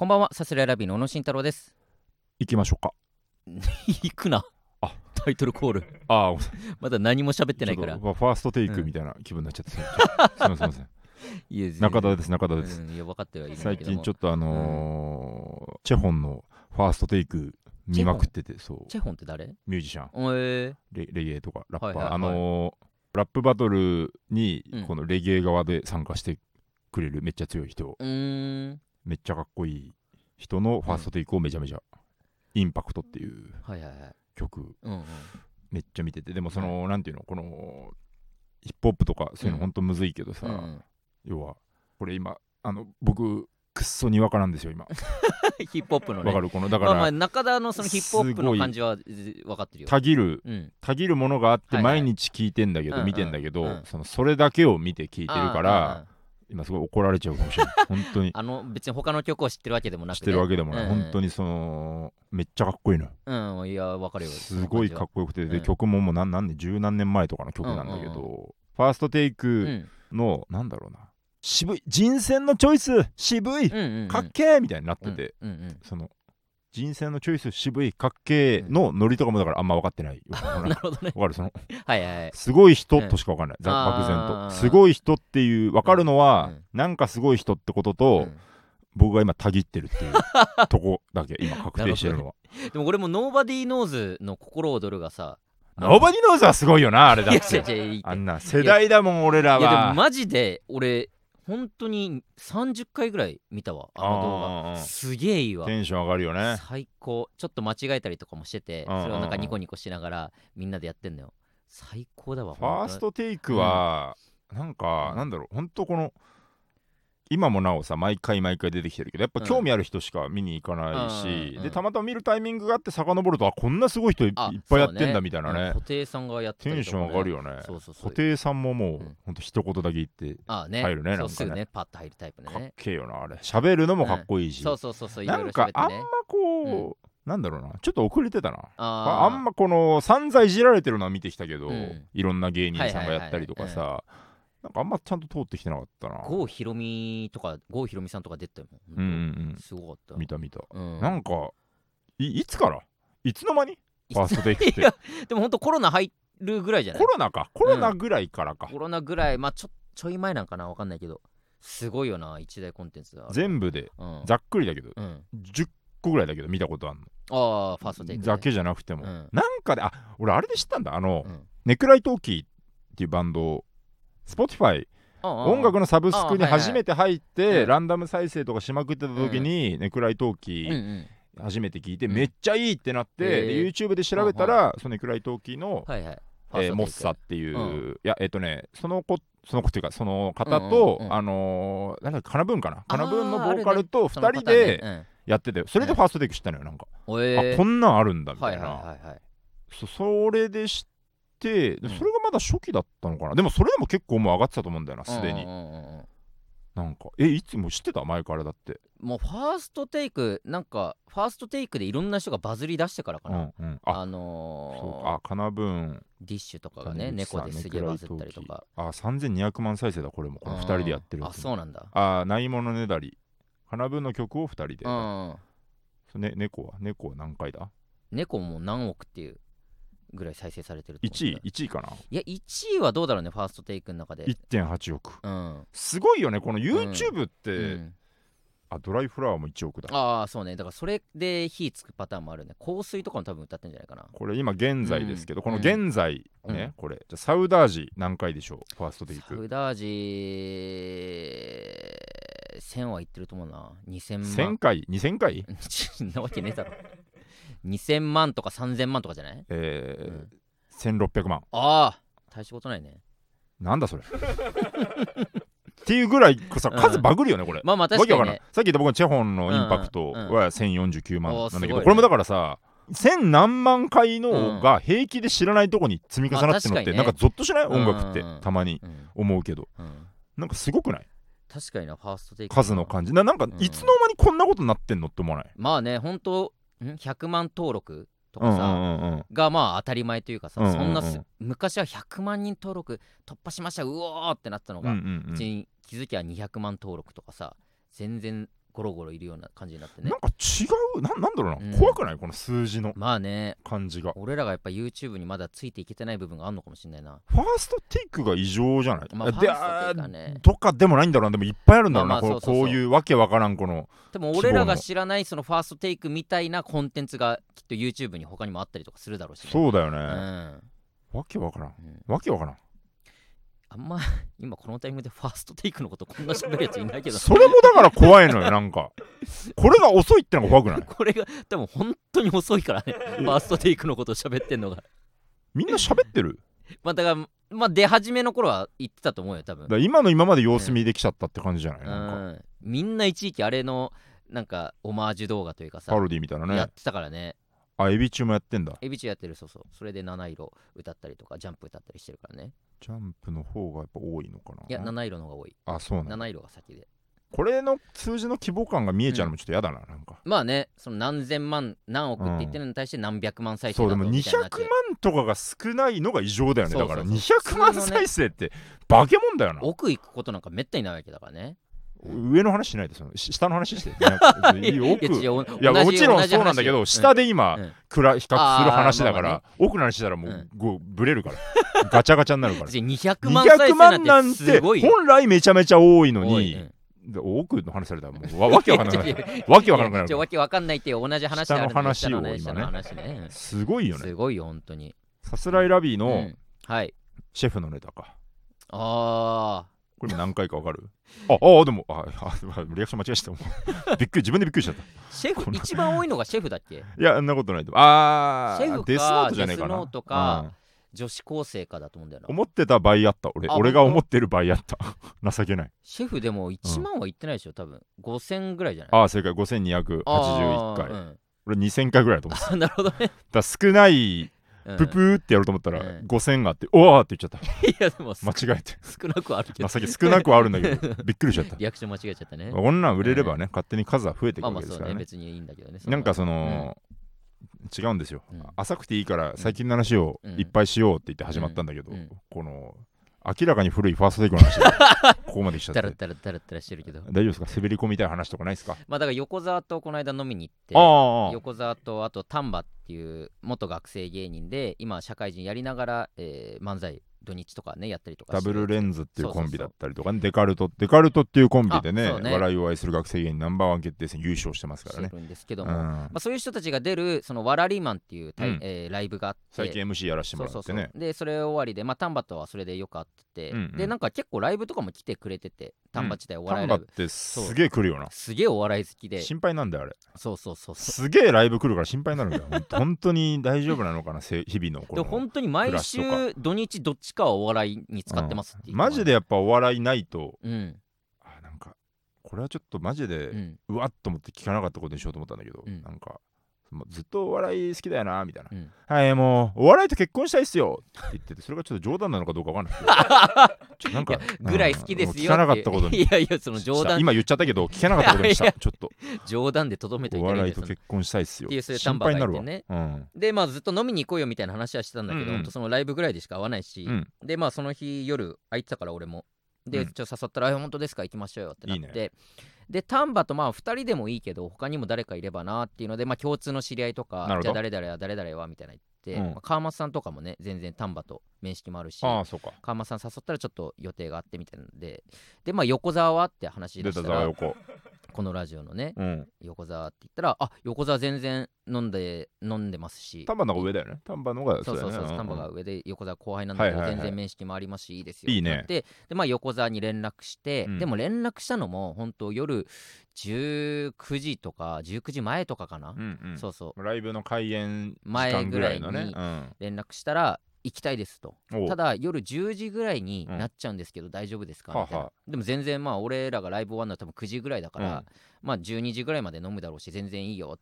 こんばんは、さすらいラビーの小野慎太郎です。行きましょうか。行くな。あ。タイトルコール。ああ まだ何も喋ってないから。ちょっ。とまあファーストテイクみたいな気分になっちゃって。すいません。すいませんい中田です中田です、うんいや、分かってはいるんだ最けども。近ちょっとあのーチェホンのファーストテイク見まくっててそう。チェホンって誰？ミュージシャン。えレレゲエとかラッパー、はいはいはい。あのーラップバトルにうん。このレゲエ側で参加してくれるめっちゃ強い人。ー、うーん。めっちゃかっこいい人のファーストテイクをめちゃめちゃインパクトっていう。曲。うんうん。めっちゃ見てて。でもその、なんていうの？このヒップホップとかそういうのうん。ほんとむずいけどさ、うんうん。要はこれ今あの僕くっそにわかなんですよ今。ヒップホップのね。わかる？このだから、まあまあ、中田のそのヒップホップの感じはず分かってるよ。たぎるうん。たぎるものがあって毎日聞いてんだけど、うんうん見てんだけど、うんそのそれだけを見て聞いてるかあーあら今すごい怒られちゃうかもしれない。本当に。ーあの、別に他の曲を知ってるわけでもなくしててるわけでもない、うん。うん本当にそのめっちゃかっこいいのよ。うん、いや、分かるよ。すごいかっこよくて、でうん。曲ももう何何年十何年前とかの曲なんだけど、うんうんファーストテイうクん。の、なんだろうな。渋い。人選のチョイス！渋い、うんうんうん。かっけー！みたいになってて、うんうんうん。その人選のチョイス渋いかっけーのノリとかもだからあんま分かってないよわ なるほどね。かる？そのはいはいはい。すごい人としか分かんない、ざあー漠然と。すごい人っていう分かるのは、うんなんかすごい人ってことと、うん。僕が今たぎってるっていうとこだけ 今確定してるのは。でも俺も nobodyknows の心躍るがさ、 nobodyknows はすごいよなあれだって。あんな世代だもん俺らいやでもはマジで俺本当に30回ぐらい見たわあの動画。すげえいいわ。テンション上がるよね。最高。ちょっと間違えたりとかもしててうんうんうん。それをなんかニコニコしながらみんなでやってんのよ。最高だわファーストテイクは、なんか、なんだろう、本当この、今もなおさ、毎回毎回出てきてるけど、やっぱ興味ある人しか見に行かないし、うんうんうん。で、たまたま見るタイミングがあって、遡ると、あ、こんなすごい人いいっあぱいやってんだみたいなね。そう布。袋さんがやってたテンション上がるよね。そうそうそう。布袋さんももう、うん。ほんと一言だけ言って、入るねそうなんかね。ね。パッと入るタイプかっねけえよな、あれ。喋るのもかっこいいし。そうそうそうそういろいろなんか、あんまこう、なんだろうな、ちょっと遅れてたな。ああんまこの散々いじられてるのは見てきたけど、うん。いろんな芸人さんがやったりとかはいさ、なんかあんまちゃんと通ってきてなかったな。郷ひろみとか郷ひろみさんとか出てたようんうんすごかった。うん、見た見た。うん。なんかい、いつから？いつの間に？ファーストテイクって。いやでも本当コロナ入るぐらいじゃない？コロナか、コロナぐらいからか。コロナぐらいまあちょちょい前なんかなわかんないけど。すごいよな一大コンテンツだ全部で、うん。ざっくりだけど、うん。10個ぐらいだけど見たことあるああファーストテイの。クだけじゃなくても。うん。なんかで、あ俺あれで知ったんだ。あの、うん。ネクライトーキーっていうバンドを、Spotify 音音楽のサブスクに初めて入って、うん。ランダム再生とかしまくってた時に、ネクライトーキーん初めて聞いて、うん。めっちゃいいってなって、で YouTube で調べたら、そのネクライトーキーの、はいはい。えーモッサっていうう、いやえっ、とねその子その子っていうかその方と、あのー、なんだっけカナブーンかな？あーカナブーンのボーカルと2人でやってて、それでファーストテイク知ったのよなんか、あこんなんあるんだみたはいいな、そそれで知ってそれがまだ初期だったのかな、でもそれでも結構もう上がってたと思うんだよなすでに、うんうんうん。うんなんかえいつも知ってた？前からだって。もうファーストテイクなんかファーストテイクでいろんな人がバズり出してからかうな、んうん。ああのーそうか。あカナブーン。ディッシュとかがね猫ですげえバズったりとか。あ3200万再生だこれも。この2人でやってるうん。あそうなんだ。あないものねだり。カナブーンの曲を2人で、うん。ね、猫は？猫は何回だ？猫も何億っていうぐらい再生されてると思う ?1 位1位かな？いや1位はどうだろうねファーストテイクの中で。1.8億。うん、すごいよねこの YouTube って、うん、あドライフラワーも1億だ。ああそうね。だからそれで火つくパターンもあるね。香水とかも多分歌ってんじゃないかな。これ今現在ですけど、うん。この現在ね、うん。これ。じゃあサウダージ何回でしょう？ファーストテイク。サウダージ1000はいってると思うな。2000万。1000回？2000回？なわけねえだろ2000万とか3000万とかじゃない、えーうん。1600万。ああ大したことないね。なんだそれ。っていうぐらいさうん。数バグるよねこれ、まあまあ確かにね。さっき言った僕のチェホンのインパクトは1049万なんだけど、これもだからさ千何万回のが平気で知らないとこに積み重なってるのってなんかゾッとしない？音楽ってたまにうん。思うけど。うん。なんかすごくない？確かになファーストテイク数の感じ。ななんかうん。いつの間にこんなことになってんのって思わない？まあね本当ん100万登録とかさ、んうんうんがまあ当たり前というかさ、うんうんうん。そんなす昔は100万人登録突破しましたうおーってなったのが、うんうんうん。うちに気づきは200万登録とかさ全然ゴロゴロいるような感じになってね。なんか違う？ななんだろうな、うん。怖くない？この数字の。まあね。感じが。俺らがやっぱ YouTube にまだついていけてない部分があるのかもしれないな。ファーストテイクが異常じゃない、まあでファーストテイクはね。とかでもないんだろうな。でもいっぱいあるんだろうな、こうまあまあそうそうそう。こういうわけわからんこのでも俺らが知らないそのファーストテイクみたいなコンテンツがきっと YouTube に他にもあったりとかするだろうし、ね、そうだよね、うん。わけわからん。うん。わけわからんあんま 今このタイミングでファーストテイクのことこんな喋るやついないけど。それもだから怖いのよなんか。これが遅いってのが怖くない？これが多分本当に遅いからね。ファーストテイクのことを喋ってんのが。みんな喋ってる？まあだからまあ出始めの頃は言ってたと思うよ多分。だから今の今まで様子見できちゃったって感じじゃない、うなんか。ん。みんな一時期あれのなんかオマージュ動画というかさパロディみたいなね。やってたからねあエビ中もやってんだ。エビチやってる。そうそう。それで七色歌ったりとかジャンプ歌ったりしてるからね。ジャンプの方がやっぱ多いのかな。いや七色の方が多い。あそうなんだ。七色が先で。これの数字の規模感が見えちゃうのもちょっと嫌だな、なんか。まあねその何千万何億って言ってるのに対して何百万再生だそうでも200とみたいになっちゃ万うとかが少ないのが異常だよね。そうそうそう。だから200万再生って化け物だよな。奥行くことなんかめったにないわけだからね上の話しないでそのし下の話して、奥いやもちろんそうなんだけど、話下で今、うん。比較する話だから、まあま奥の話したらもう、うん。ブレるから。ガチャガチャになるから。200万再200生万なんて本来めちゃめちゃ多いのにうん。で奥の話されたらもうわわけわかんない わけわかんないやわけわかんないって同じ話だの話を下の話ね。すごいよね。すごいよ本当に。さすらいラビーうのん。はい。シェフのネタか、あこれも何回かわかる？ああでもああ リアクション間違えちゃった。びっくり自分でびっくりしちゃった。ーシェフ？一番多いのがシェフだっけ？いやそんなことないとああシェフかデスノートじゃねえかな。デスノートかうん。女子高生かだと思うんだよな。思ってた倍あった。俺あ俺が思ってる倍あった。情けない。シェフでも1万はいってないでしょ多分。5000ぐらいじゃない？ああ正解。5281回。うん。俺2000回ぐらいだと思ってた。あなるほどね。だ少ないうんププーってやろうと思ったらうん。5000があっておわーって言っちゃった。いやでも間違えて。少なくはあるけど情け少なくはあるんだけど びっくりしちゃった。リアクション間違えちゃったね。こんなん売れればね勝手に数は増えていくわけですからね。ね。別にいいんだけどね。なんかその違うんですよ。うん。浅くていいから最近の話をいっぱいしようって言って始まったんだけどこの明らかに古いファーストテイクの話が ここまで来ちゃって。ダラダラダラしてるけど大丈夫ですか滑り込みたい話とかないですかまあだから横澤とこの間飲みに行って横澤とあと丹波っていう元学生芸人で今社会人やりながら、えー漫才土日とかねやったりとかダブルレンンズっていうそうそうそう。コンビだったりとかね。デカルト。デカルトっていうコンビでねね。笑いを愛する学生芸人ナンバーワン決定戦優勝してますからね。るんですけども、うん。まあ、そういう人たちが出るそのワラリーマンっていううん。えーライブがあって。最近 MC やらせてもそうそうそう。らってねでそれ終わりでまあ丹波とはそれでよく会ってて、うんうん。でなんか結構ライブとかも来てくれてて丹波自体おタ笑いライブ、ンバってすげえ来るよな。すげえお笑い好きで。心配なんだよあれ。そうそうそうすげえライブ来るから心配になるんだよ。本当に大丈夫なのかなせ 日々のこでの本当に毎週土日どっちかはお笑いに使ってますっていう、マジでやっぱお笑いないとうん。あなんかこれはちょっとマジで、うん。うわっと思って聞かなかったことにしようと思ったんだけど、うん。なんかもうずっとお笑い好きだよなみたいな、うん。はいもうお笑いと結婚したいっすよって言っててそれがちょっと冗談なのかどうかわかんない なんかぐらい好きですようん聞かなかったことに。いやいやその冗談。今言っちゃったけど聞けなかったことにした。ちょっと。冗談でとどめといおてないんです笑いと結婚したいっすよ。っていうそういう心配になるわ、丹波がいてうん。でまあずっと飲みに行こうよみたいな話はしてたんだけど、うんうん。そのライブぐらいでしか会わないし、うん。でまあその日夜空いてたから俺もで、うん。ちょっと誘ったら「あ本当ですか？行きましょうよ」ってなって。いいで丹波とまあ2人でもいいけど他にも誰かいればなっていうのでまあ共通の知り合いとかじゃあ誰々は誰々はみたいな言って、うん。まあ川松さんとかもね全然丹波と面識もあるしああそうか。川松さん誘ったらちょっと予定があってみたいなのででまあ横澤はって話出でしたたら横このラジオのねうん。横澤って言ったらあ横澤全然飲んで飲んでますし。丹波の方が上だよね。丹波の方がそうそうそう、丹波が上で横澤後輩なんだけど、全然面識もありますしいいですよ。いいね。でまあ横澤に連絡して、うん。でも連絡したのも本当夜19時とか19時前とかかな、うんうん。そうそう。ライブの開演時前間ぐらいのね。うん。連絡したら行きたいですと。ただ夜10時ぐらいになっちゃうんですけど、大丈夫ですか？みたいな、はあはでも全然まあ俺らがライブ終わるのは多分9時ぐらいだから、うん。まあ12時ぐらいまで飲むだろうし全然いいよ。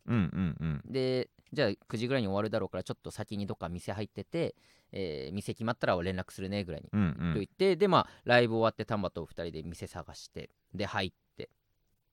でじゃあ9時ぐらいに終わるだろうからちょっと先にどっか店入ってて、えー店決まったら連絡するねぐらいに、うんうとん言ってでまあライブ終わって丹波と2人で店探してで入って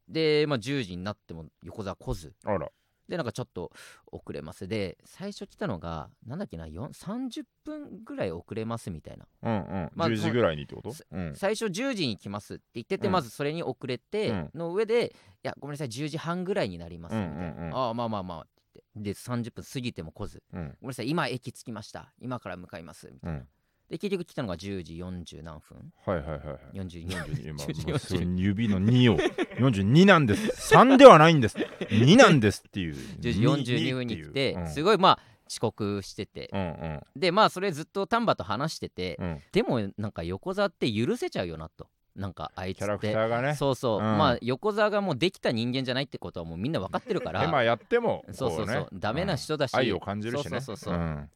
でまあ10時になっても横澤来ず。あら。でなんかちょっと遅れます。で最初来たのがなんだっけな4 30分ぐらい遅れますみたいな、うんうん。まあ10時ぐらいにってこと？そうん。最初10時に来ますって言ってて、うん。まずそれに遅れてうん。の上で、いやごめんなさい10時半ぐらいになりますみたいな、うんうんうん。ああまあまあまあって言って。で30分過ぎても来ず。うん。ごめんなさい今駅着きました。今から向かいます。みたいな、うんで結局来たのが10時40何分。はいはいはいはい。42 42今10時もうすごい40指の2を42なんです。3ではないんです。2なんですっていう。10時42分に来て、う。ん。すごいまあ遅刻してて、うんうん。でまあそれずっと丹波と話してて、うん。でもなんか横澤って許せちゃうよなと。なんかあいつキャラクってターがね。そうそう、うん。まあ横澤がもうできた人間じゃないってことはもうみんな分かってるから。でまあやってもそうそうそう、ダメな人だし、愛を感じるしね。そうそうそうそう。うん。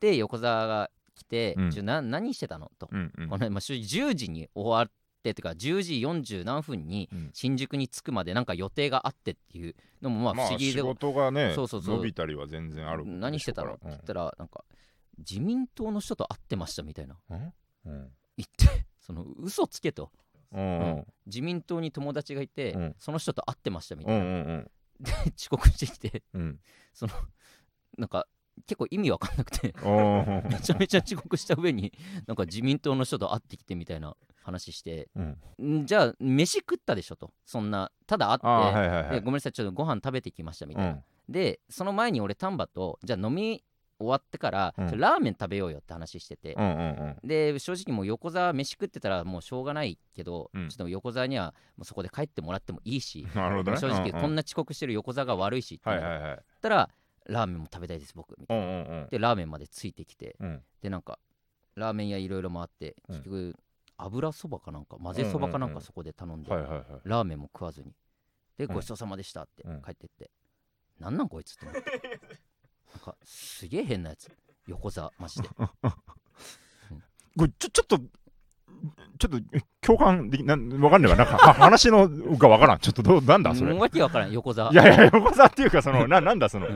で横澤が来て、うん。ちょな何してたの？と、うんうん。このまあ、正直10時に終わっててか10時40何分にうん。新宿に着くまでなんか予定があってっていうのもまあ不思議で、仕事がねそうそうそう。伸びたりは全然ある何してたの？って言ったらなんか自民党の人と会ってましたみたいな。うん。うん。言ってその嘘つけと。うんうん。自民党に友達がいて、うん。その人と会ってましたみうたいな、んうん。で遅刻してきて。うん。そのなんか結構意味わかんなくて。めちゃめちゃ遅刻した上になんか自民党の人と会ってきてみたいな話して。うん。んじゃあ飯食ったでしょと。そんなただ会って、はいはいはい。でごめんなさいちょっとご飯食べてきましたみたいな、うん。でその前に俺丹波とじゃあ飲み終わってから、うん。ラーメン食べようよって話してて、うんうんうん。で正直もう横澤飯食ってたらもうしょうがないけど、うん。ちょっと横澤にはもうそこで帰ってもらってもいいし、なるほどね。正直こんな遅刻してる横澤が悪いしって言はいはいはい。ったら、ラーメンも食べたいです僕みたういな、んうんうん。でラーメンまでついてきてうん。でなんかラーメン屋いろいろ回ってうん。結局油そばかなんか混ぜそばかなんうんうんうん。かそこで頼んで、はいはいはい。ラーメンも食わずに。でうん。ごちそうさまでしたってうん。帰ってって、なんなんこいつって思って。なんかすげえ変なやつ。横澤マジで。これちょちょっとちょっと共感できなんわかんないわ。なんかは 話のがわからん。ちょっとどうなんだそれ。うんわけわからん。横澤いやいや横澤っていうかそのななんだその。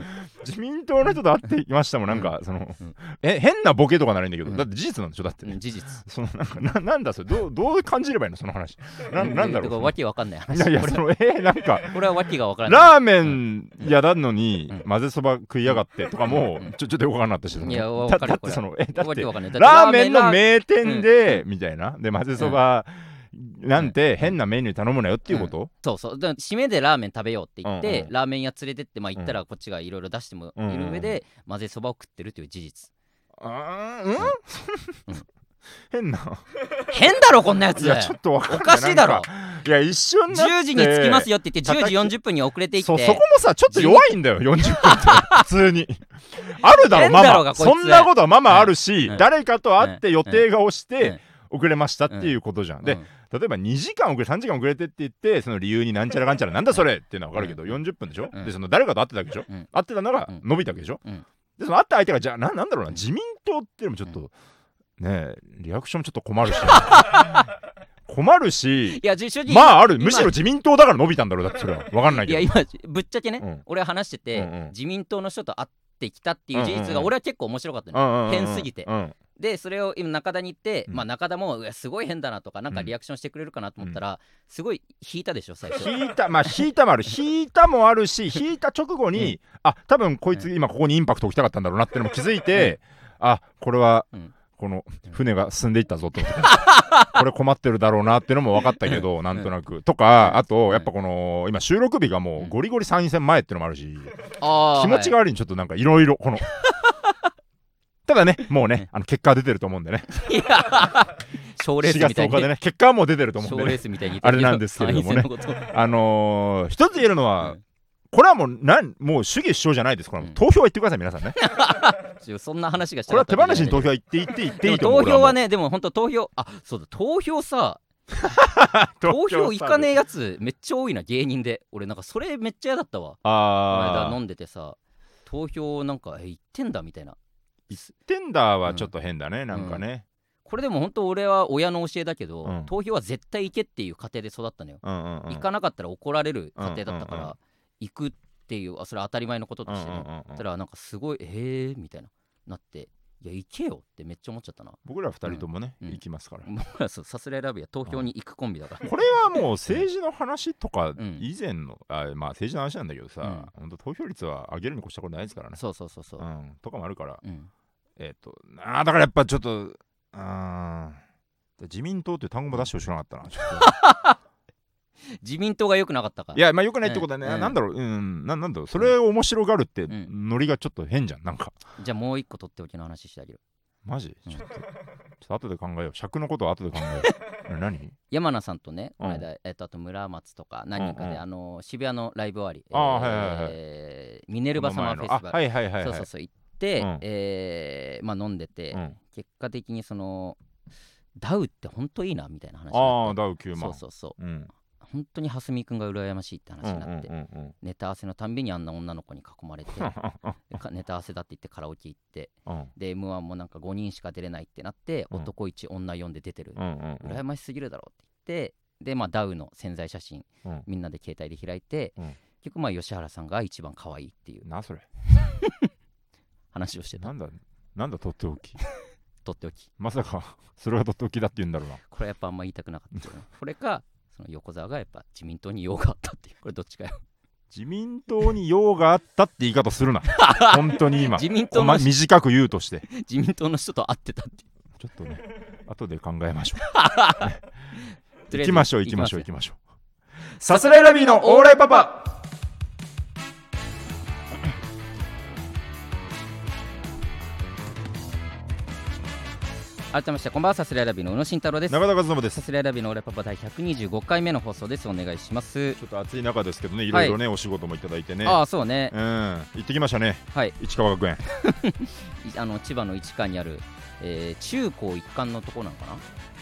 自民党の人と会ってきましたもん。なんかそのうん。え変なボケとかならいいんだけどうん。だって事実なんでしょ？だってうん事実。そのなんかななんだそれ。どうどう感じればいいの？その話。ななんだろう？かわけわかんない話。いやいやそのえなんかこれはわけがわからない。ラーメン屋なのにうん。混ぜそば食いやがってとかもうん。ちょちょっとよくわかんなかったしいやわだかる。だってそのえだってラーメンの名ラ店でみたいな。で混ぜそばなんて変なメニュー頼むなよっていうこと？そうそう。だから締めでラーメン食べようって言って、うんうん。ラーメン屋連れてってまあ行ったらこっちがいろいろ出してもいる上で、混ぜそばを食ってるという事実。あーうん。変な。変だろこんなやつ。いやちょっとわかんない。おかしいだろ。いや一瞬だって。10時に着きますよって言って叩き10時40分に遅れていって。そうそこもさちょっと弱いんだよ40分って。普通に。あるだろ変ママ。そんなことはママあるし、うん。誰かと会って予定が押しうん。て遅れましたっていうことじゃん、でうん。例えば2時間遅れ3時間遅れてって言ってその理由になんちゃらかんちゃらなんだそれっていうのは分かるけど、うん。40分でしょ、うん。でその誰かと会ってたわけでしょ、うん。会ってたのがうん。伸びたわけでしょ、うん。でその会った相手がじゃあななんだろうな自民党っていうのもちょっと、ねえリアクションもちょっと困るし 困るしいやまあある今むしろ自民党だから伸びたんだろうだってそれは。分かんないけど。いや今ぶっちゃけね、うん。俺は話してて、うんうん。自民党の人と会ってきたっていう事実が俺は結構面白かったの、うんうんうんうん変すぎて。うんでそれを今中田に言って、うん。まあ中田もすごい変だなとかなんかリアクションしてくれるかなと思ったら、すごい引いたでしょ最初。引いたまあ引いたもある。引いたもあるし 引いた直後に、あ多分こいつ今ここにインパクト置きたかったんだろうなってのも気づいて、あこれは、うん。この船が進んでいったぞと。これ困ってるだろうなっていうのも分かったけど、なんとなく。とかあとやっぱこの今収録日がもうゴリゴリ参院選前っていうのもあるし、気持ちが悪いにちょっとなんかいろいろこのただねもうねあの結果は出てると思うんでね。はいいや賞レー4月10スみたいに日でね結果はもう出てると思うんでね。賞レースみたいに言ってあれなんですけれどもね。あのー一つ言えるのは、うん。これはもうなんもう主義主張じゃないです。これ投票は言ってください皆さんね。そんな話がしたこれは手放しに投投票は言って言って言っていいと思う投票はねねでも本当投票あそうだ投票さ 投投票行かねええやつめっちゃ多いな芸人で。俺なんかそれめっちゃ嫌だったわ。このああ間飲んでてさ投票なんかえ行ってんだみたいなテンダーはちょっと変だね、なんかね、これでも本当俺は親の教えだけど、うん。投票は絶対行けっていう家庭で育ったのよ、うんうんうん。行かなかったら怒られる家庭だったから、うんうんうん。行くっていうあそれは当たり前のこととしてね、うんうんうんうん。たらなんかすごいえーみたいななっていや行けよってめっちゃ思っちゃったな。僕ら二人ともね、うん。行きますから、僕らそうさすらいラビは投票に行くコンビだから。これはもう政治の話とかん。以前の、あまあ政治の話なんだけどさ、うん。本当投票率は上げるに越したことないですからね。そうそうそうそう。うん、とかもあるから、うん。えっ、と、あーだからやっぱちょっと、あー自民党っていう単語も出してほしくなかったな。ちょっ 自民党が良くなかったかといや、まあよくないってことはね、うん。なんだろう、うん、ななんだろう、それを面白がるって、ん。ノリがちょっと変じゃん、なんか。じゃあもう一個取っておきの話してあげる。マジ？うん。ちょっと、ちょっと後で考えよう。尺のことは後で考えよう。え 何？山名さんとね、うん。この間、えっと、あと村松とか何人かで、うんうんあの渋谷のライブ終わり、あーはいはいはいえーミネルバサマーフェスティバル、あはいはいはいはい。そうそうそう行って、うん。えーまあ飲んでて、うん。結果的にそのダウって本当いいなみたいな話にああ、ダウ9万。そうそうそう。うん。本当に蓮見くんが羨ましいって話になって、うんうんうんネタ合わせのたんびにあんな女の子に囲まれて ネタ合わせだって言ってカラオケ行ってうん。うんで m 1もなんか5人しか出れないってなって、うん。男1女4で出てる、うんうんうん。羨ましすぎるだろうって言ってでまあダウの潜在写真うん。みんなで携帯で開いて、うん。結局まあ吉原さんが一番可愛いっていうなそれ？話をしてた。なんだなんだとっておき？とっておき。まさかそれがとっておきだって言うんだろうな。これやっぱあんま言いたくなかったこれかその横澤がやっぱ自民党に用があったっていう。これどっちかよ。自民党に用があったって言い方するな。本当に今。自民党のま短く言うとして。自民党の人と会ってたって。いうちょっとね後で考え ましょう。行きましょう行きましょう行ききましょう。さすらいラビーのオーライパパ改めましてこんばんはさすらいラビの宇野慎太郎です。中田和信です。さすらいラビのオーライパパ第125回目の放送です。お願いします。ちょっと暑い中ですけどねい。ろいろね、お仕事もいただいてね。ああそうね。うん。行ってきましたね。はい。市川学園。い あの千葉の市川にある、えー中高一貫のところなのかな、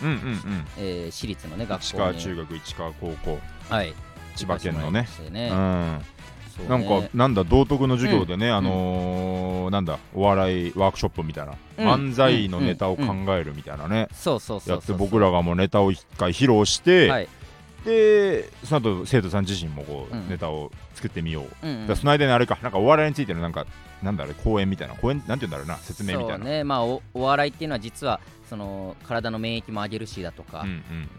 うんうんうん。えー私立のね学校に。市川中学市川高校。はい。千葉県のね。ね。うんなんねかなんだ道徳の授業でね、ん。あのーなんだお笑いワークショップみたいな、うん。漫才のネタを考えるみたいなね、そうそうそうやって僕らがもうネタを一回披露して、はい。でその後生徒さん自身もこう、うんネタを作ってみよう、うんうその間にあれかなんかお笑いについてのなんかなんだあれ講演みたいな講演なんて言うんだろうな説明みたいな。ね。まあおお笑いっていうのは実はその体の免疫も上げるしだとか、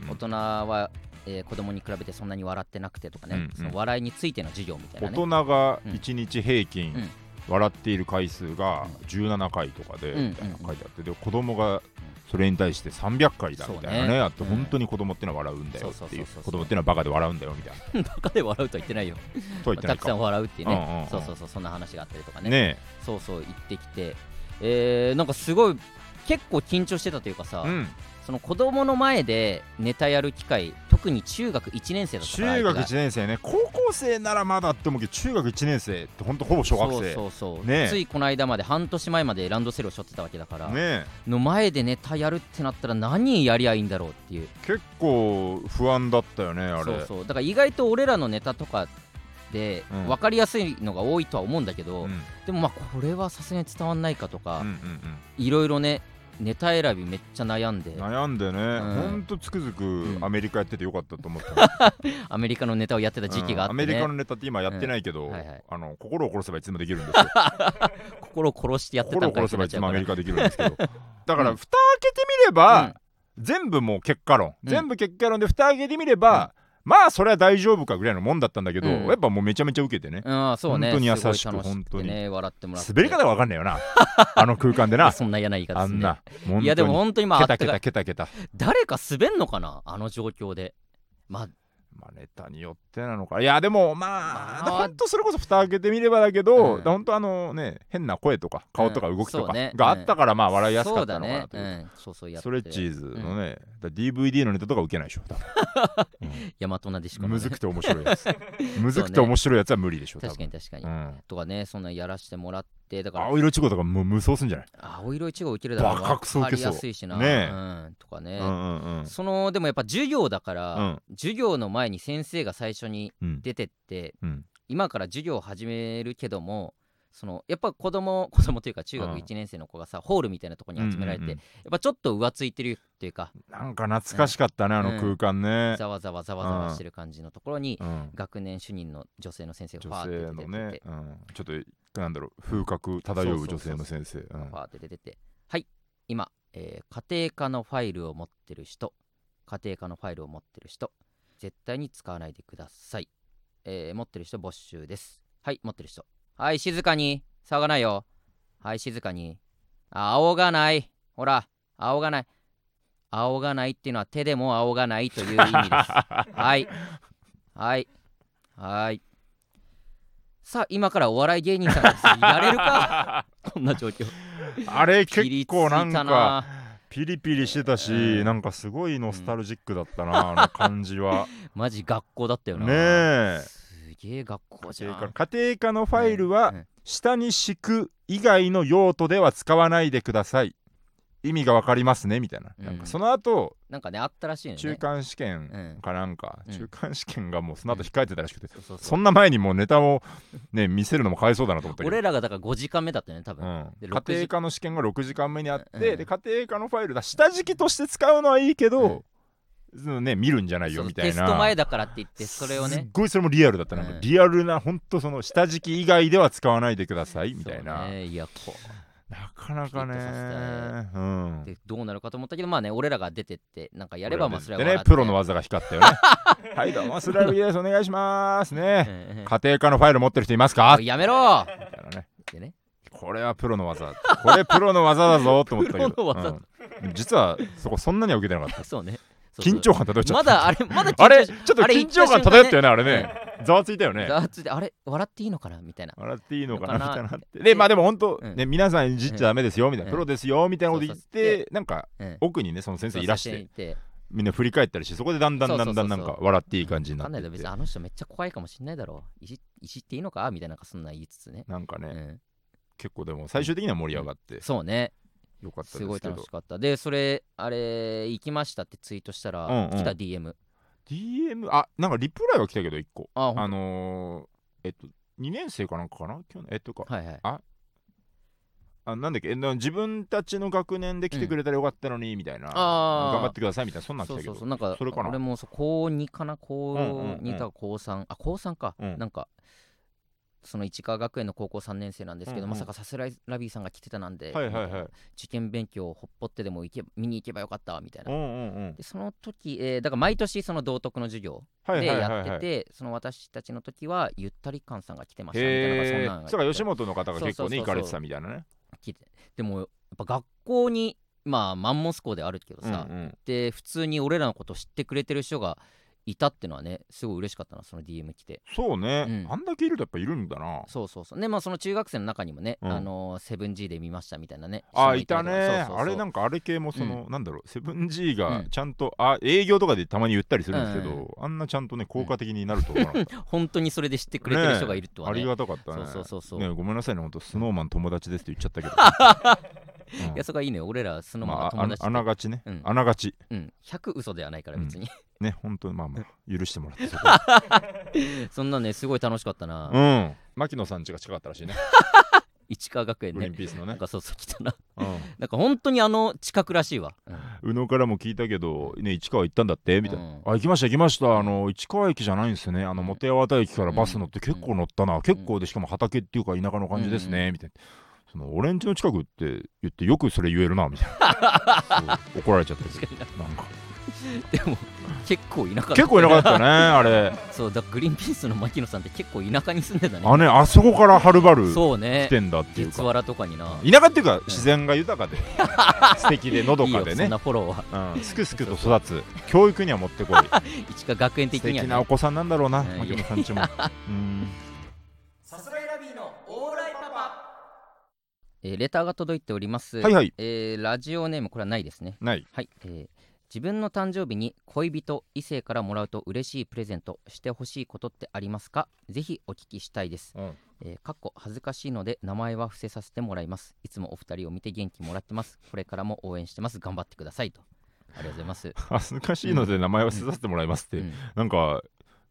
大人は、えー子供に比べてそんなに笑ってなくてとかね、うんうん。その笑いについての授業みたいなね。大人が1日平均、うん。笑っている回数が17回とかで、うんみたいな書いてあってで子供がそれに対して300回だみたいなねあってうん。本当に子供ってのは笑うんだよっていう子供ってのはバカで笑うんだよみたいな。バカで笑うとは言ってないよ。たくさんか笑うっていうね、うんうんうん。そうそうそうそんな話があったりとかね。ねそうそう行ってきて。えー、なんかすごい結構緊張してたというかさ、えうん。その子供の前でネタやる機会特に中学1年生だったから中学相手が1年生ね。高校生ならまだって思うけど中学1年生って本当ほぼ小学生。そうそうそう、ねえ。ついこの間まで半年前までランドセルを背負ってたわけだから、ねの前でネタやるってなったら何やりゃいいんだろうっていう。え結構不安だったよねあれ。そうそう。だから意外と俺らのネタとかでうん。分かりやすいのが多いとは思うんだけど、うん。でもまあこれはさすがに伝わんないかとか、いろいろねネタ選びめっちゃ悩んで。うん悩んでね、ん。ほんとつくづくん。アメリカやっててよかったと思った、アメリカのネタをやってた時期があって、ね。うん。アメリカのネタって今やってないけど、うん。はいはい。あの心を殺せばいつでもできるんですよ。心を殺してやってた心をんかい殺せばいつでもアメリカカできるんですけど。だからうん。蓋開けてみれば、全部もう結果論、うん。全部結果論で蓋開けてみれば、まあそれは大丈夫かぐらいのもんだったんだけど、うん。やっぱもうめちゃめちゃ受けてね、うんそうね。本当に優しく本当に。ね笑ってもらって。滑り方が分かんないよな。あの空間でな。そんな嫌な言い方すんねあんな。いやでも本当にまあケタケタケタケタ。誰か滑んのかな？あの状況で。まあまあネタによってなのか。いやでもままあ。あ本当それこそ蓋開けてみればだけど、うん。本当あのね変な声とか顔とか動きとかがあったからまあ笑いやすかったのかなという。ん。そうそうやストレッチーズのね、だ DVD のネタとか受けないでしょ多分。大和なでしこのね。むずくて面白いやつ。むずくて面白いやつは無理でしょ確かに確かに。うん。とかねそんなやらしてもらってだから。青色いちごとかもう無双すんじゃない？青色いちご受けるだろうバカクソ分かり受けそう。やすいしな。ねえ。うんとかね。うんうんうん。そのでもやっぱ授業だから、うん。授業の前に先生が最初にうん。出てって、うん。今から授業を始めるけどもそのやっぱ子供 子供というか中学うん。1年生の子がさ、ホールみたいなところに集められて、うんうんうん。やっぱちょっと浮ついてるっていうかなんか懐かしかったね、あの空間ね、ざわざわざわざわしてる感じのところに、うん、学年主任の女性の先生が女ファーって出てて、ね、うん、ちょっとなんだろう風格漂う女性の先生。うん。ファーって出てて。はい。今、えー家庭科のファイルを持ってる人。家庭科のファイルを持ってる人。絶対に使わないでください、えー持ってる人募集です。はい持ってる人はい静かに。騒がないよ。はい静かに。あ仰がない。ほら仰がない。仰がないっていうのは手でも仰がないという意味です。はい。はい。はい。さあ今からお笑い芸人さんです やれるか？こんな状況。あれ結構なんたかピリピリしてたし、うん。なんかすごいノスタルジックだったな、あの感じは。マジ学校だったよな。ねえすげえ学校じ家ゃん。庭科家庭科のファイルは、うん。下に敷く以外の用途では使わないでください。意味がわかりますねみたいな,、うん。なんかその後なんかねあったらしいよね。中間試験うん。かなんか、うん。中間試験がもうその後控えてたらしくて、そうそうそんな前にもうネタをね見せるのもかわいそうだなと思ったけど。俺らがだから5時間目だったよね多分、家庭科の試験が6時間目にあって、うん。で家庭科のファイルだ。下敷きとして使うのはいいけど、そのね見るんじゃないよみたいな。テスト前だからって言ってそれをねすっごいそれもリアルだったな。うん。リアルな本当その下敷き以外では使わないでくださいみたいな、ね。いやこなかなかね。うん。うでどうなるかと思ったけどまあね俺らが出てってなんかやればまあそれはでねプロの技が光ったよね。はいどうもスラビです。お願いします。ね家庭科のファイル持ってる人いますか？やめろ。みたいなね。ってね。これはプロの技。これプロの技だぞと思ったけど。うん。実はそこそんなには受けてなかった。そうね緊張感漂っちゃった。まだあれまだ緊張あれしちょっとあれ緊張感漂ったよねあれね。ざわついたよね。ざわついてあれ笑っていいのかな？みたいな。笑っていいのかなみたいなでまあでも本当うん。ね皆さんいじっちゃダメですよみたいな。うん。プロですよみたいなこと言ってなんかうん。奥にねその先生いらして。て。みんな振り返ったりしてそこでだんだんだんだんなんか笑っていい感じになって別にあの人めっちゃ怖いかもしんないだろ。いじいじっていいのか？みたいななんかそんな言いつつね。なんかねうん。結構でも最終的には盛り上がって。そうねよかったすごいですけど楽しかった。でそれあれ行きましたってツイートしたら、うんうん。来た DM DM あなんかリプライは来たけど1個。ああのーえっと2年生かなんかかな？去年えっとか。はいはい。あなんだっけ？自分たちの学年で来てくれたらよかったのにみたいな。頑張ってくださいみたいなそんなん来たけど。そうそうなんかそれかな？俺もそう高2かな？高うんうんうん。2か高3あ高3か、うん。なんかその市川学園の高校3年生なんですけど、うんうん。まさかさすらいラビーさんが来てたなんで、はいはいはい。受験勉強をほっぽってでも行け見に行けばよかったみたいな、うんうんうん。でその時、えーだから毎年その道徳の授業はいでやはいはいはいってて、その私たちの時はゆったり感さんが来てましたみたいなそんへなのがえそうか吉本の方が結構ね行かれてたみたいなね。来て。でもやっぱ学校にまあマンモス校であるけどさ、うんうん。で普通に俺らのこと知ってくれてる人がいたってのはねすごい嬉しかったなその DM 来て。そうね、うん。あんだけいるとやっぱいるんだな。そうそうそう。でまあその中学生の中にもね、うん。あのセブン G で見ましたみたいなねあいたね。あれなんかあれ系もその、なんだろうセブン G うん。がちゃんと、あ営業とかでたまに言ったりするんですけど、うんあんなちゃんとね効果的になると思わなかった、本当にそれで知ってくれてる人がいるとはねありがたかったねそう。そうそうそうね。ごめんなさいね本当スノーマン友達ですって言っちゃったけど、う んいやそこはいいのよ。俺らそのままあ、あま友達で、あながちね、うん。あながち。うん、100嘘ではないから別に、ね本当にまあまあ許してもらってそ んなねすごい楽しかったな、うん。牧野さん家が近かったらしいね。市川学園グリーねンピースのね。なんかそうそう来たな。うん。なんか本当にあの近くらしいわ、うん。宇野からも聞いたけど、ね、市川行ったんだって？みたいな、うん。あ行きました行きました。あの市川駅じゃないんですね。あのうん。本八幡駅からバス乗ってうん。結構乗ったな、結構でしかも畑っていうか田舎の感じですね、みたいな。その俺ん家の近くって言ってよくそれ言えるなみたいな。そう怒られちゃったけど。なんか。でも結構田舎だ結構いなかったね あれ。そうだグリーンピースの牧野さんって結構田舎に住んでたね。あねあそこからはるばる来そうね。てんだっていうか。月原とかにな。田舎っていうか自然が豊かで。素敵でのどいいかでね。よそんなフォローは。うん、すくすくと育つ。教育にはもってこい。市川学園的素には、ね、敵なお子さんなんだろうなうん牧野さんちも。うん。さすらいラビーのオーライパパ。えーレターが届いております、はいはい。えーラジオネームこれはないですね。ない。はい、えー自分の誕生日に恋人異性からもらうと嬉しいプレゼントしてほしいことってありますか？ぜひお聞きしたいです。うん。えーかっこ恥ずかしいので名前は伏せさせてもらいます。いつもお二人を見て元気もらってます。これからも応援してます。頑張ってくださいと。ありがとうございます、恥ずかしいので名前を捨てさせてもらいますって、うん。なんか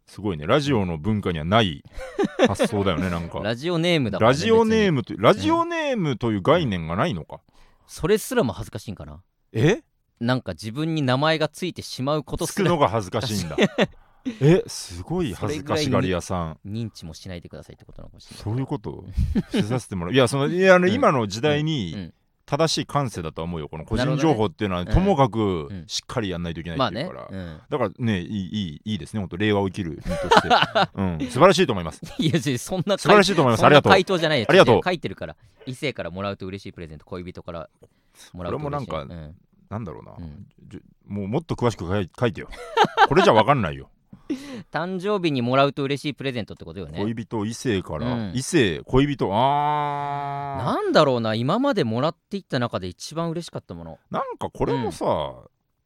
すごいね。ラジオの文化にはない 発想だよねなんか。ラジオネームだから、ラジオネームムとラジオネームという概念がないのか、それすらも恥ずかしいんかな？え？なんか自分に名前がついてしまうことつくのが恥ずかしいんだ。えすごい恥ずかしがり屋さん。認知もしないでくださいってことなのかもしれない。そういうこと捨てさせてもらう。いやそのいやあの、うん。今の時代うにん。正しい感性だとは思うよ。この個人情報っていうのは、うん。ともかくうん。しっかりやんないといけないまあねっていうから、うん。だからねいいいいいいですね。本当令和を生きる身として、うん、素晴らしいと思います。いやそんな素晴らしいと思います。ありがとう。回答じゃないよ。ありがとう。書いてるから。異性からもらうと嬉しいプレゼント。恋人からもらうと嬉しい。これもなんかうんなんだろうな、うん。もうもっと詳しく書いてよ。これじゃ分かんないよ。誕生日にもらうと嬉しいプレゼントってことよね。恋人異性から、うん。異性恋人。あー。なんだろうな今までもらっていった中で一番嬉しかったもの。なんかこれもさ、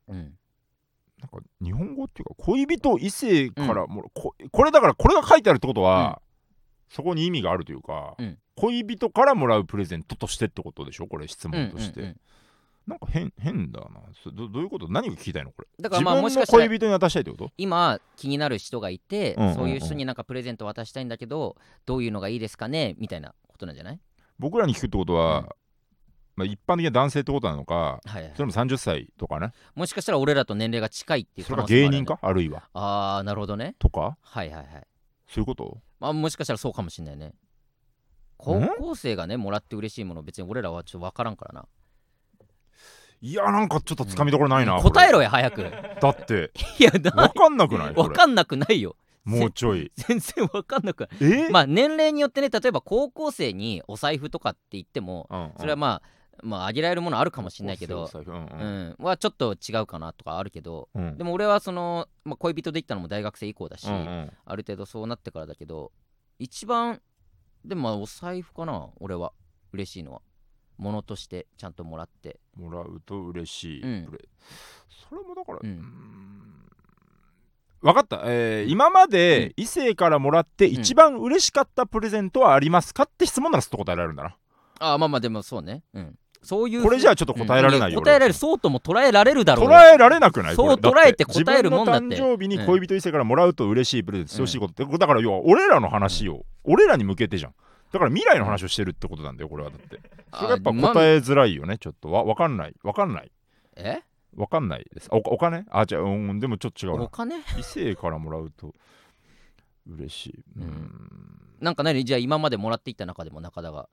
うん。なんか日本語っていうか恋人異性からもら、ここれだからこれが書いてあるってことは、そこに意味があるというか、うん。恋人からもらうプレゼントとしてってことでしょ？これ質うん問として、うんうんなんか変変だな。そどどういうこと？何が聞きたいのこれ？だからまあもし自かしたら恋人に渡したいってこと？今気になる人がいて、うんうんうん。そういう人になんかプレゼント渡したいんだけどどういうのがいいですかね？みたいなことなんじゃない？僕らに聞くってことは、うん。まあ、一般的な男性ってことなのかはいはい。それも30歳とかね？もしかしたら俺らと年齢が近いっていうそれか可能性もあるよね芸人か？あるいは。ああなるほどね。とか？はいはいはい。そういうこと？まあもしかしたらそうかもしれないね。高校生がねもらって嬉しいもの別に俺らはちょっと分からんからないやなんかちょっとつかみどころないな、答えろよ早く。だって いやな分かんなくない分かんなくないよ。もうちょい。全然分かんなくない。え？まあ年齢によってね例えば高校生にお財布とかって言ってもうんうん。それはまあまああげられるものあるかもしれないけどうんううんん。はちょっと違うかなとかあるけどうん。でも俺はその、まあ、恋人できたのも大学生以降だし、うんうん。ある程度そうなってからだけど一番でもまあお財布かな俺は。嬉しいのは物としてちゃんともらって。もらうと嬉しい、うん。それもだから、うん。分かった、えー今まで異性からもらって一番嬉しかったプレゼントはありますかって質問ならすっと答えられるんだな。ああまあまあでもそうね。うん。そういうこれじゃあちょっと答えられないよ、うん。答えられるそうとも捉えられるだろう。捉よえられなくないそう捉えて答えるもんだって。自分の誕生日に恋人異性からもらうと嬉しいプレゼントしてほしいことって、だから要は俺らの話を、俺らに向けてじゃんだから未来の話をしてるってことなんだよこれはだって。それやっぱ答えづらいよねちょっと。わ分かんない。分かんない。え？分かんないです。おお金？あじゃあうんでもちょっと違うな。お金？異性からもらうと嬉しい、うん。うん。なんか何？じゃあ今までもらっていった中でも中田が。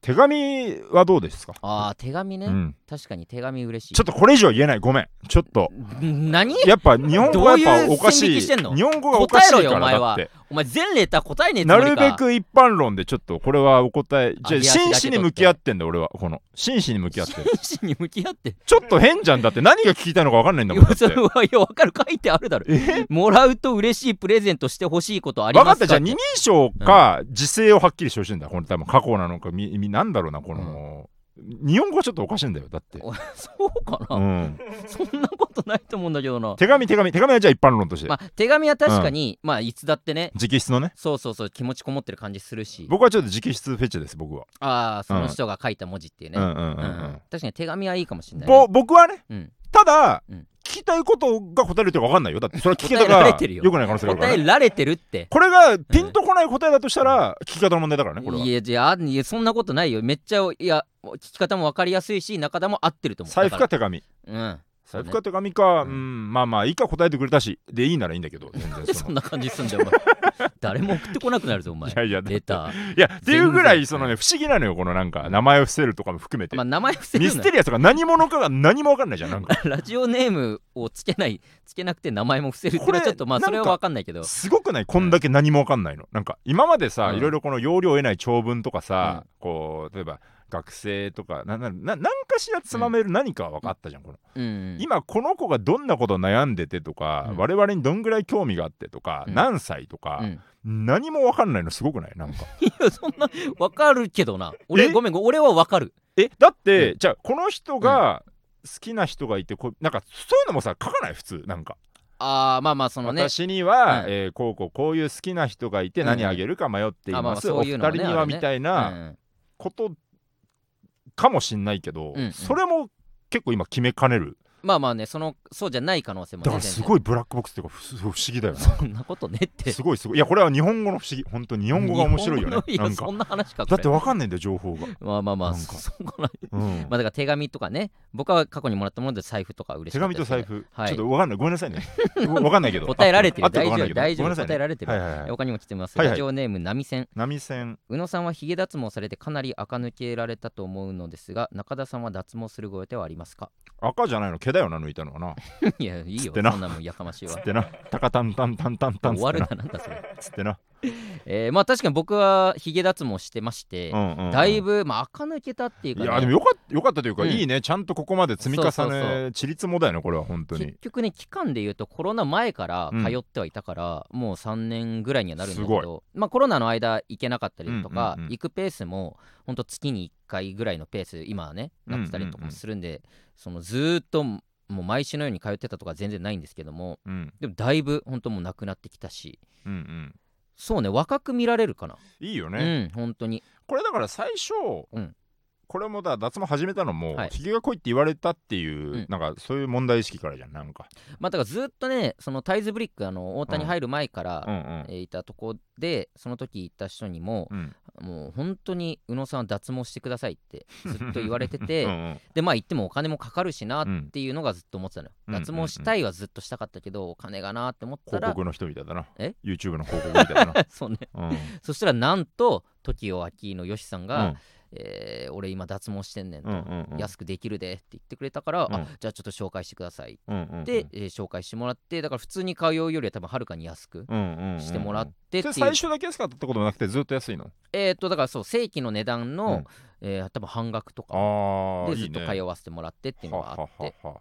手紙はどうですか？ああ手紙ね、うん、確かに手紙嬉しい。ちょっとこれ以上言えない。ごめん。ちょっと。ん？何？やっぱ日本語はやっぱおかしどうい日本語がおかしいか答えろよお前は。らだってお前全レーター答えねえつなるべく一般論でちょっとこれはお答えじゃあ真摯に向き合ってんだ俺はこの。真摯に向き合って。る 真摯に向き合って。ちょっと変じゃんだって。何が聞きたいのか分かんないんだいもんだっそれはいや分かる書いてあるだろ。え？もらうと嬉しいプレゼントしてほしいことあり分かますか？った。じゃあ二人称か時勢をはっきりしてほしいんだ。これ多分過去なのかみみなんだろうなこの、日本語がちょっとおかしいんだよだって、お そうかな、うん、そんなことないと思うんだけどな。手紙手紙手紙はじゃあ一般論として、まあ手紙は確かに、まあいつだってね。直筆のね。そうそうそう気持ちこもってる感じするし。僕はちょっと直筆フェチです僕は、ああその人が書いた文字っていうね、うん。うんうんうん、うん。うん。確かに手紙はいいかもしれない、ぼね、僕はねうん。ただ、きたいことが答えるって分かんないよ。だってそれは聞き方答えらよ。よくない可能性があるから、ね、答えられてるって。これがピンとこない答えだとしたら、聞き方の問題だからねこれは。いやいやいやそんなことないよ。めっちゃいや聞き方も分かりやすいし中田も合ってると思う。財布だか手紙。らうん財布か手紙か、ううん。ん、まあまあいいか答えてくれたし。でいいならいいんだけど 全然そんな感じすんだよお前。誰も送ってこなくなるぞお前。いやいやター。いやっていうぐらいそのね不思議なのよこのなんか名前を伏せるとかも含めて、まあ名前伏せミるなステリアスとか何者かが何も分かんないじゃんなんか。ラジオネームをつけないつけなくて名前も伏せるってこれちょっとまあそれは分かんないけど。すごくない？こんだけ何も分かんないの。なんか今までさ、うん。いろいろこの要領を得ない長文とかさ、こう例えば学生とかななななんかしらつまめる何かは分かったじゃん、この。うんうん今この子がどんなこと悩んでてとか、うん。我々にどんぐらい興味があってとか、うん。何歳とかう、ん。何も分かんないのすごくない？なんか。いやそんな分かるけどな。俺えごめんご俺は分かる。え？だって、うじゃあこの人が好きな人がいてこうなんかそういうのもさ書かない？普通なんか、ああまあまあそのね。私には、うん。えーこうこうこういう好きな人がいてうん。何あげるか迷っていあまあまあます、お二そういうのはね人にはみたいなことかもしんないけど、うんうん。それも結構今決めかねるまあまあねそのそうじゃない可能性もだからすごいいブラックボックスっていうかふ不思議だよなそんなことねって。すごいすごい。いやこれは日本語の不思議。本当に日本語が面白いよね。なんか。そんな話かこだれってわかんないんだよ情報が、まあまあまあそそこらうん。まあだから手紙とかね。僕は過去にもらったもので財布とか嬉し手かったですね紙と財布、はい。ちょっとわかんない。ごめんなさいね。わかんないけど。答えられてる。大丈夫。大丈夫。答えられてる。はいはいはい。他にも来てます、はいはい。ラジオネーム波線。波線。宇野さんはヒゲ脱毛されてかなり垢抜けられたと思うのですが中田さんは脱毛するご予定はありますか？赤じゃないの？毛だよな抜いたのはな。いやいいよそんなもんやかましいわ。つってな。タカタンタンタンタンタン終わるななんだそれ、つってな、えー、まあ確かに僕はヒゲ脱毛してまして、うんうんうん。だいぶまあ垢抜けたっていうか、ね、いやでもよかったよかったというか、うん。いいね。ちゃんとここまで積み重ねちりつもだよねこれは本当に。結局ね期間で言うとコロナ前からうん。通ってはいたから、もう3年ぐらいにはなるんだけすどまあコロナの間行けなかったりとか、うんうんうん行くペースもほんと月に1回ぐらいのペース今はねなってたりとかうんうんうんもするんで、そのずーっともう毎週のように通ってたとか全然ないんですけどもうん。でもだいぶ本当もうなくなってきたし。うんうん。そうね若く見られるかな、いいよね、うん本当に。これだから最初、うんこれもだ脱毛始めたのも、はい。ひげが濃いって言われたっていう、うん。なんかそういう問題意識からじゃんなんか、まあだからずっとねそのタイズブリックあの大谷入る前から、うんうん。えーいたとこでその時行った人にも、うん。もう本当に宇野さんは脱毛してくださいってずっと言われてて うんうん。でまあ言ってもお金もかかるしなっうんていうのがずっと思ってたのよ、うん脱毛したいはずっとしたかったけどお金がなって思ったら広告の人みたいだな。え？YouTube の広告みたいだな、そうね。うん。そしたらなんと TOKIO のよしさんが、うんえー俺今脱毛してんねんと、うんうんうん。安くできるでって言ってくれたから、うん。あじゃあちょっと紹介してくださいうんうんうん。で、えー紹介してもらってだから普通に買うよりは多分はるかに安くうんうんうんしてもらってっていう、それ最初だけ安かったってこともなくてずっと安いの？えーっとだからそう正規の値段の、うん。えー多分半額とかでずっといいね。通わせてもらってっていうのがあって。はははは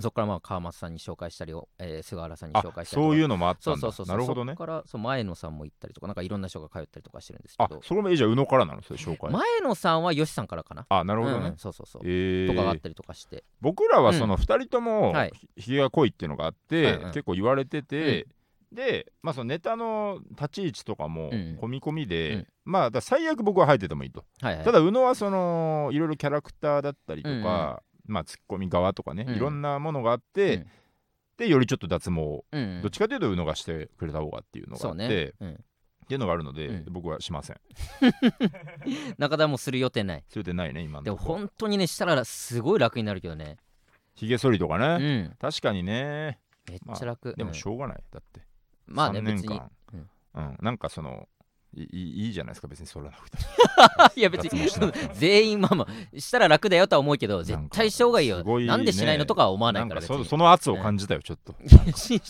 そこからまあ川松さんに紹介したり、えー菅原さんにあ紹介したりとか。そういうのもあったんだ。そうそうそうなるほどね。そこからそう前野さんも行ったりとかなんかいろんな人が通ったりとかしてるんですけあどそれもじゃん宇野からなの？それ紹介。前野さんは吉さんからかな。あなるほどね。うんうん、そうそうそう、えー。とかがあったりとかして。僕らはその2人ともはい。ひひげが濃いっていうのがあって、うんうん。結構言われてて、で、まあ、そのネタの立ち位置とかもうんうん。込み込みで、うん。まあ最悪僕は入っててもいいと、はいはい。ただ宇野はそのいろいろキャラクターだったりとか、まあツッコミ側とかね、うん。いろんなものがあって、うん。でよりちょっと脱毛をうん。うんどっちかというと宇野がしてくれた方がっていうのがあって、ね、うん、っていうのがあるので、うん。僕はしません。中田もする予定ない。それでないね今のでもとこ本当にねしたらすごい楽になるけどね。ひげ剃りとかうね、ん。確かにね。めっちゃ楽、でもうん。しょうがない。だってまあね3年別に。間、うん。うん。なんかそのいいいいじゃないですか別に。それ なくていや別に全員まあまあしたら楽だよとは思うけど絶対した方がいいよ。なんでしないのとかは思わなないんかからそその圧を感じたよちょっと。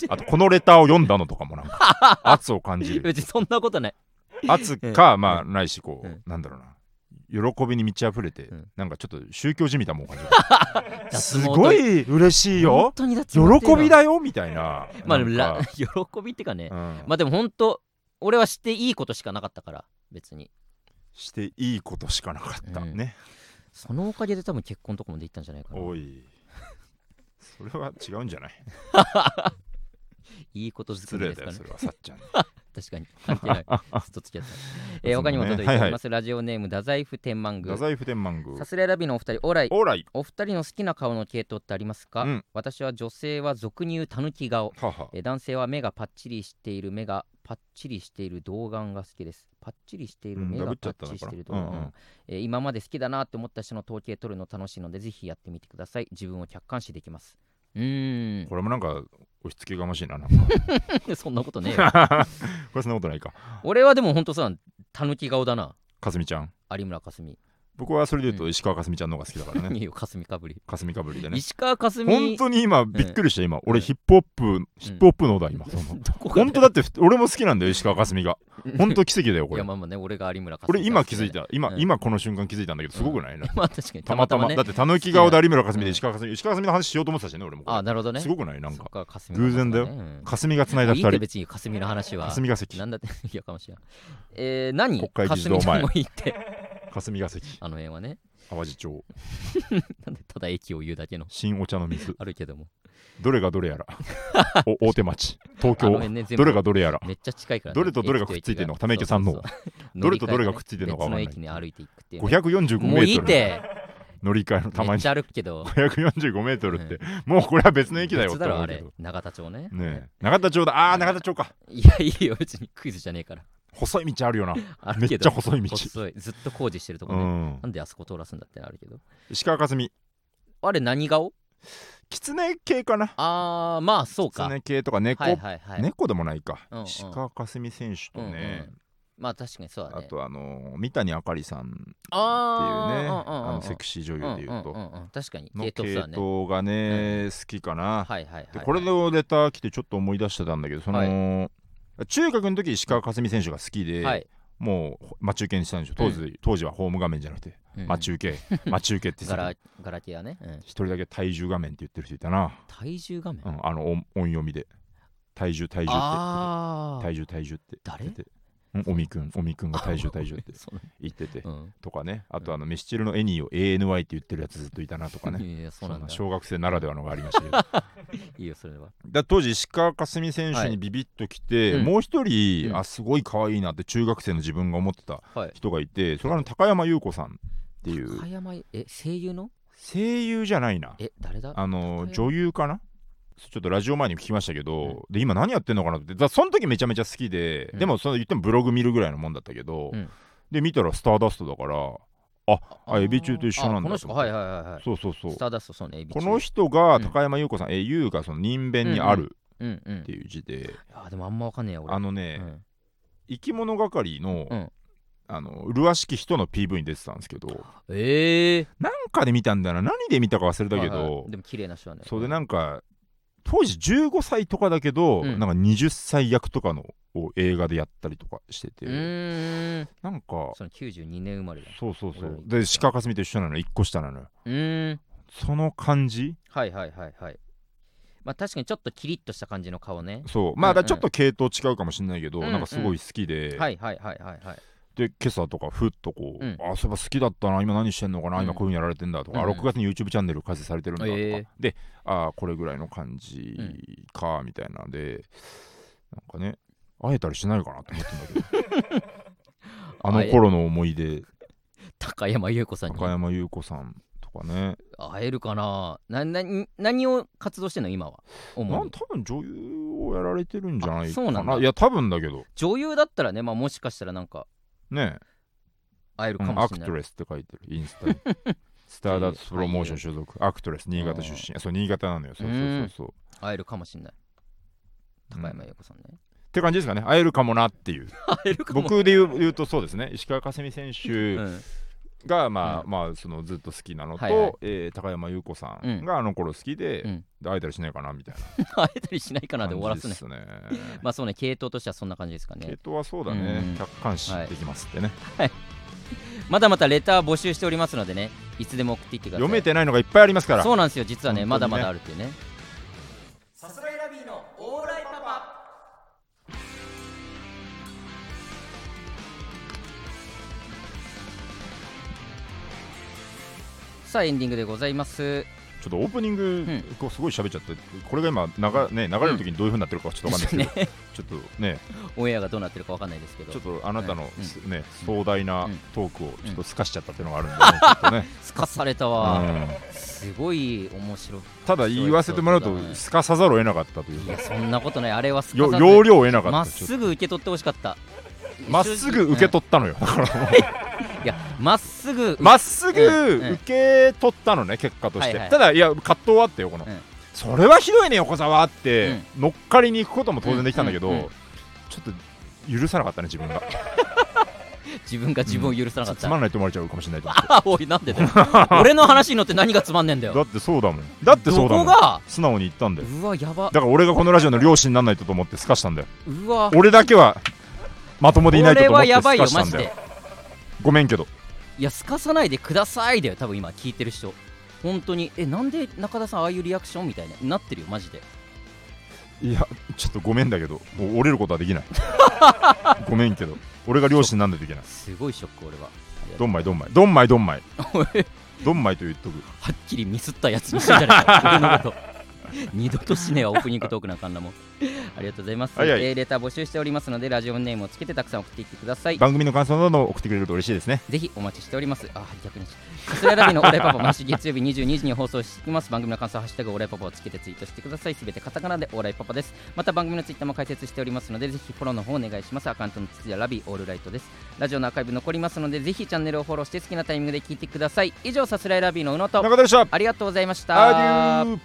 あとこのレターを読んだのとかもなんか。圧を感じる別にそんなことない。圧かまあないしこううん。なんだろうな。喜びに満ち溢れてうん。なんかちょっと宗教じみたもん感じ すごい嬉しい本よ喜びだよみたいな。まあなんらか 喜びっていうかね。うん。まあでも本当俺はしていいことしかなかったから別に。していいことしかなかった。うん。ね。そのおかげで多分結婚とかもできたんじゃないかな。おい。それは違うんじゃない？いいこと失作り礼だよですかね。それはさっちゃんに確かに。関係ない。ずっと付き合ってた、えー他にも届いております、ラジオネーム太宰府天満宮。太宰府天満宮。さすらいラビのお二人オーライオーライお二人の好きな顔の系統ってありますか、うん。私は女性は俗に言うたぬき顔。はは。えー男性は目がパッチリしている目がパッチリしている童顔が好きです。パッチリしているうん目がパッチリしている童顔、うんうん。えー今まで好きだなって思った人の統計取るの楽しいのでぜひやってみてください。自分を客観視できます。うーん。これもなんか押し付けがましいななんか。そんなことねえよ。これそんなことないか。俺はでもほんとさたぬき顔だな。かすみちゃん。有村架純僕はそれで言うと石川かすみちゃんの方が好きだからね。いいよかすみかぶり。かすみかぶりでね。石川かすみ本当に今びっくりした今。うん。俺ヒップホップヒップホップのだ今。本当だってふ俺も好きなんだよ石川かすみが本当奇跡だよこれ。いやまあまあね俺が有村架純俺今気づいた。今うん。今この瞬間気づいたんだけどすごくない？なまあ確かにたまたま。ね。だってたぬき顔で有村かすみでうん。石川かすみ石川かすみの話しようと思ってたしね俺もあなるほどね。すごくない？なんか。偶然だよ。うん。かすみがつないだ二人。別にかすみの話は。霞が関。なんだっていやかもしれん。えー、何？国会議事堂前霞が関。あの辺はね。淡路町。なんでただ駅を言うだけの。新お茶の水。あるけども。どれがどれやら。お大手町。東京。辺ねどれがどれやら。めっちゃ近いから、ね、どれとどれがくっついてんの？駅と駅がため池さんの。どれとどれがくっついてんのかわかんない。駅に歩いていくっていうね。545メートル。乗り換えのたまに。めっちゃ歩くけど。545メートルって、もうこれは別の駅だよって別だろあれ思うけど永田町ねねえ永田町だあー永田町かいやいいよ別にクイズじゃねえから細い道あるよな。あるめっちゃ細い道。細い。ずっと工事してるとこね、うん。なんであそこ通らすんだってあるけど。石川佳純。あれ何顔？狐系かな。あーまあそうか。狐系とか猫、はいはいはい、猫でもないか、うんうん。石川佳純選手とね、うんうん。まあ確かにそうだね。あとあのー三谷あかりさんっていうね。あーあのセクシー女優でいうと、んんうんうん。確かに。の系統系そうだね。統がね、好きかな、はいはいはい、はい、でこれのレター来てちょっと思い出してたんだけどその、中学の時石川佳純選手が好きで、はい。もう待ち受けにしたんですよ。当時,、当時はホーム画面じゃなくてうん。待ち受け、待ち受けってさガラガラケーやね、うん。一人だけ体重画面って言ってる人いたな、体重画面、うん、あの音音読みで。体重体重って体重体重って誰言っててうんおみくんおみくんが体重体重って。言ってて、うん。とかね。あとあのミスチルのエニーを ANY って言ってるやつずっといたなとかね。小学生ならではのがありましたけど。いいよそれは。ら当時石川佳純選はい。手にビビッときて、うん。もう一人、うん。あすごい可愛いなって中学生の自分が思ってたはい。人がいてそれがあの高山優子さんってい高う山え声優の？声優じゃないな。え誰だ？あの女優かな？ちょっとラジオ前に聞きましたけど、で今何やってんのかなってだその時めちゃめちゃ好きで、うん。でもその言ってもブログ見るぐらいのもんだったけど、うん。で見たらスターダストだからあエビ中と一緒なんだあこの人はいはいはいはい。そうそうそう。スターダストそうねエビ中。この人がうん。高山優子さん、え優がその人弁にあるうんうん。っていう字で、あでもあんまわかんねえよ俺。あのね、うん。生き物係の、うん。あの麗しき人の PV に出てたんですけどええなんかで見たんだよな。何で見たか忘れたけど、はいはいでも綺麗な人はね。それでなんか当時15歳とかだけど、うん。なんか20歳役とかのを映画でやったりとかしてて、ん。なんかその92年生まれだ。そうそうそう。で鹿かすみと一緒なの1個下なのよ。その感じ？はいはいはいはい。まあ確かにちょっとキリッとした感じの顔ね。そう。まあうんうん。ちょっと系統違うかもしれないけど、うんうん。なんかすごい好きで、はいはいはいはいはいで今朝とかふっとこう、うん。あそういえば好きだったな今何してんのかな、うん。今こういうふうにやられてんだとか、うん。うん6月に YouTube チャンネル開設されてるんだとか、ええ。であこれぐらいの感じかみたいなんで、なんかね会えたりしないかなと思ってんだけど。あの頃の思い出。高山優子さんに高山優子さんとかね。会えるかな。なな何を活動してんの今は？なん多分女優をやられてるんじゃないかあそうなんだ。ないや多分だけど。女優だったらね、まあ、もしかしたらなんかね会えるうんかもしれない、アクトレスって書いてるインスタに。スターダストプロモーション所属。アクトレス新潟出身。そう新潟なのよ。そうそうそうそう。会えるかもしれない。高山優子さんね、って感じですかね。会えるかもなっていう。会えるかも僕で言う言うとそうですね。石川佳純選う手ん、が、まあうん。まあそのずっと好きなのと、はいはい。えー高山優子さうん。んがあの頃好きで,、うん。で会えたりしないかなみたい 会えたりしないかななで終わらすね。すね。まあそうね系統としてはそんな感じですかね。系統はそうだね、うん。客観視できますってね、まだまだレター募集しておりますのでねいつでも送っていってください。読めてないのがいっぱいありますから。そうなんですよ実はね。まだまだあるっていうねさあエンディングでございます。ちょっとオープニング、うん。こうすごい喋っちゃってこれが今流,、ね、流れる時にどういう風になってるかはちょっとわかんないですけど、ねちょっとね。オンエアがどうなってるかわかんないですけど。ちょっとあなたの、ね壮大なうん。トークをちょっとすかしちゃったっていうのがあるんで、ね すかされたわ、うん。すごい面白い。ただ言わせてもらうとすかさざるを得なかったというか。いやそんなことない。あれはすかよさず容量を得なかった。まっすぐ受け取ってほしかったまっすぐ受け取ったのよ。だからもう いやまっすぐ まっすぐ受け取ったのね結果として、はいはい。ただいや葛藤はあってよこの、うん。それはひどいね横澤って、乗っかりに行くことも当然できたんだけど、うんうんうん。ちょっと許さなかったね自分が。自分が自分を許さなかった、つまんないと思われちゃうかもしれないと思って。あおいなんでだよ。俺の話に乗って何がつまんねえんだよ。だってそうだもん。だってそうだもん。どこが？素直に言ったんだよ。うわやば。だから俺がこのラジオの漁師にならないとと思ってすかしたんだよ。うわ。俺だけはまともでいないとと思ってすこれはやばいよかしたんだよごめんけど。いやすかさないでくださいだよ多分今聞いてる人。本当に。えなんで中田さんああいうリアクションみたいななってるよマジで。いやちょっとごめんだけどもう折れることはできない。ごめんけど。俺が漁師にならないといけない。すごいショック俺は。どんまいどんまい。どんまいどんまい。おい。どんまいと言っとく。はっきりミスったやつにしてんじゃないか。俺のこと 二度としねえわオープニングトークなんかあんなもんありがとうございます、はいはいえーレター募集しておりますのでラジオネームをつけてたくさん送っていってください番組の感想など送ってくれると嬉しいですねぜひお待ちしております。あ、逆に。さすらいラビのオーライパパ、毎週月曜日22時に放送していきます。番組の感想、ハッシュタグオーライパパをつけてツイートしてください。すべてカタカナでオーライパパです。また番組のツイッターも開設しておりますので、ぜひフォローの方お願いします。アカウントの筒やラビオールライトです。ラジオのアーカイブ残りますので、ぜひチャンネルをフォローして好きなタイミングで聞いてください。以上、さすらいラビの宇野と、中田でしたありがとうございました。アデュー